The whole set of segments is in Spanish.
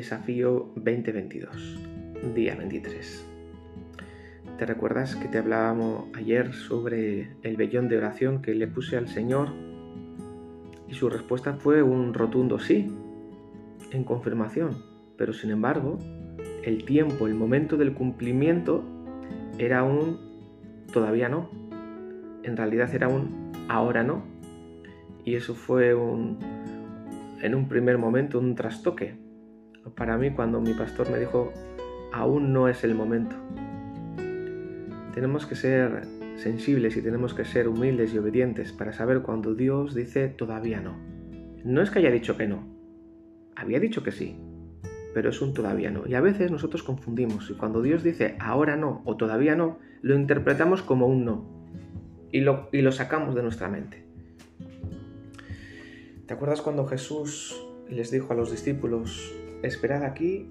Desafío 2022, día 23. ¿Te recuerdas que te hablábamos ayer sobre el vellón de oración que le puse al Señor? Y su respuesta fue un rotundo sí, en confirmación. Pero sin embargo, el tiempo, el momento del cumplimiento era un todavía no. En realidad era un ahora no. Y eso fue un, en un primer momento un trastoque para mí cuando mi pastor me dijo, aún no es el momento. Tenemos que ser sensibles y tenemos que ser humildes y obedientes para saber cuando Dios dice todavía no. No es que haya dicho que no, había dicho que sí, pero es un todavía no. Y a veces nosotros confundimos y cuando Dios dice ahora no o todavía no, lo interpretamos como un no y lo, y lo sacamos de nuestra mente. ¿Te acuerdas cuando Jesús les dijo a los discípulos, esperad aquí,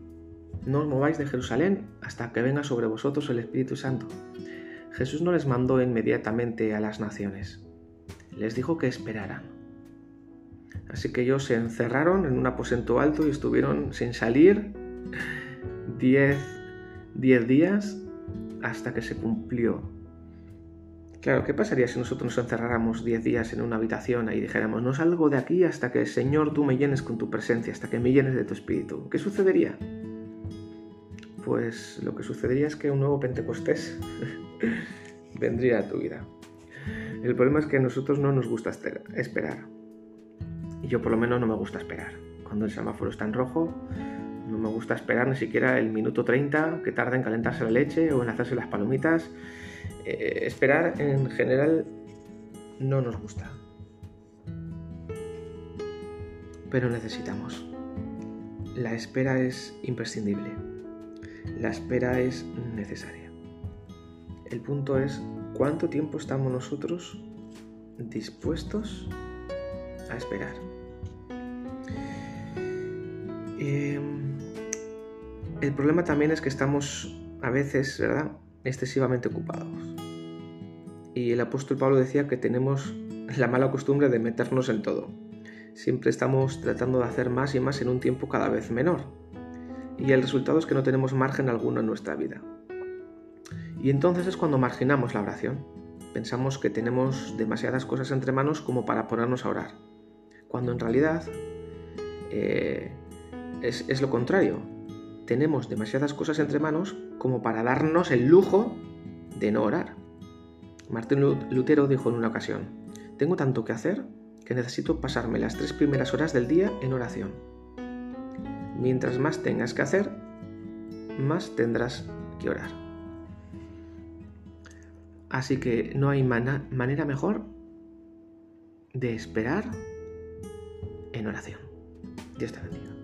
no os mováis de Jerusalén hasta que venga sobre vosotros el Espíritu Santo. Jesús no les mandó inmediatamente a las naciones, les dijo que esperaran. Así que ellos se encerraron en un aposento alto y estuvieron sin salir diez, diez días hasta que se cumplió Claro, ¿qué pasaría si nosotros nos encerráramos 10 días en una habitación y dijéramos, no salgo de aquí hasta que, Señor, tú me llenes con tu presencia, hasta que me llenes de tu espíritu? ¿Qué sucedería? Pues lo que sucedería es que un nuevo Pentecostés vendría a tu vida. El problema es que a nosotros no nos gusta esperar. Y yo por lo menos no me gusta esperar. Cuando el semáforo está en rojo, no me gusta esperar ni siquiera el minuto 30 que tarda en calentarse la leche o en hacerse las palomitas eh, esperar en general no nos gusta. Pero necesitamos. La espera es imprescindible. La espera es necesaria. El punto es cuánto tiempo estamos nosotros dispuestos a esperar. Em, el problema también es que estamos a veces, ¿verdad? excesivamente ocupados. Y el apóstol Pablo decía que tenemos la mala costumbre de meternos en todo. Siempre estamos tratando de hacer más y más en un tiempo cada vez menor. Y el resultado es que no tenemos margen alguno en nuestra vida. Y entonces es cuando marginamos la oración. Pensamos que tenemos demasiadas cosas entre manos como para ponernos a orar. Cuando en realidad eh, es, es lo contrario tenemos demasiadas cosas entre manos como para darnos el lujo de no orar. Martín Lutero dijo en una ocasión, tengo tanto que hacer que necesito pasarme las tres primeras horas del día en oración. Mientras más tengas que hacer, más tendrás que orar. Así que no hay manera mejor de esperar en oración. Dios te bendiga.